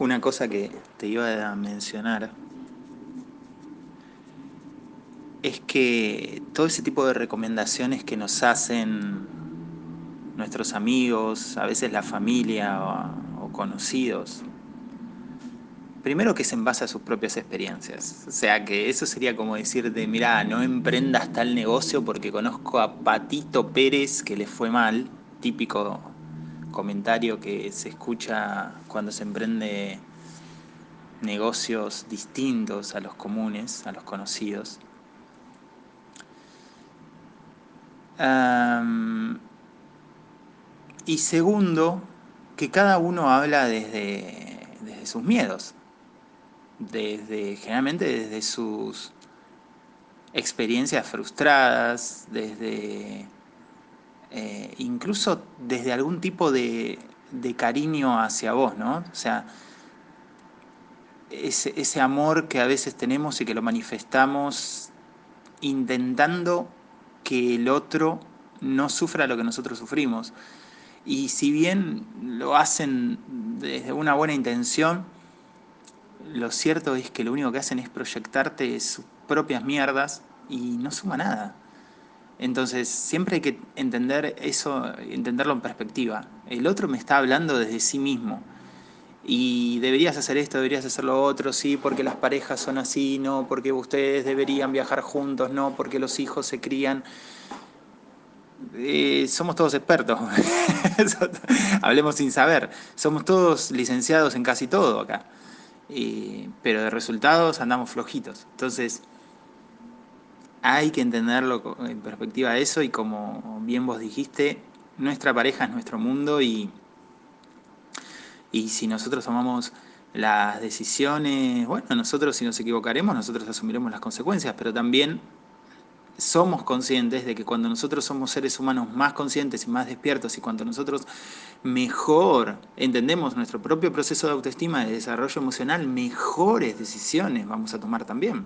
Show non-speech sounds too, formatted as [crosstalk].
Una cosa que te iba a mencionar es que todo ese tipo de recomendaciones que nos hacen nuestros amigos, a veces la familia o, conocidos, primero que es en base a sus propias experiencias. O sea que eso sería como decirte, mira, no emprendas tal negocio porque conozco a Patito Pérez que le fue mal, típico comentario que se escucha cuando se emprende negocios distintos a los comunes, a los conocidos. y segundo, que cada uno habla desde, desde sus miedos, desde, generalmente desde sus experiencias frustradas, desde eh, incluso desde algún tipo de, cariño hacia vos, ¿no? O sea, ese, ese amor que a veces tenemos y que lo manifestamos intentando que el otro no sufra lo que nosotros sufrimos. Y si bien lo hacen desde una buena intención, lo cierto es que lo único que hacen es proyectarte sus propias mierdas y no suma nada. Entonces, siempre hay que entender eso, entenderlo en perspectiva. El otro me está hablando desde sí mismo. Y deberías hacer esto, deberías hacer lo otro, sí, porque las parejas son así, no, porque ustedes deberían viajar juntos, no, porque los hijos se crían. Eh, somos todos expertos, [laughs] hablemos sin saber, somos todos licenciados en casi todo acá, eh, pero de resultados andamos flojitos. Entonces, hay que entenderlo en perspectiva de eso y como bien vos dijiste, nuestra pareja es nuestro mundo y, y si nosotros tomamos las decisiones, bueno, nosotros si nos equivocaremos, nosotros asumiremos las consecuencias, pero también somos conscientes de que cuando nosotros somos seres humanos más conscientes y más despiertos y cuando nosotros mejor entendemos nuestro propio proceso de autoestima, de desarrollo emocional, mejores decisiones vamos a tomar también.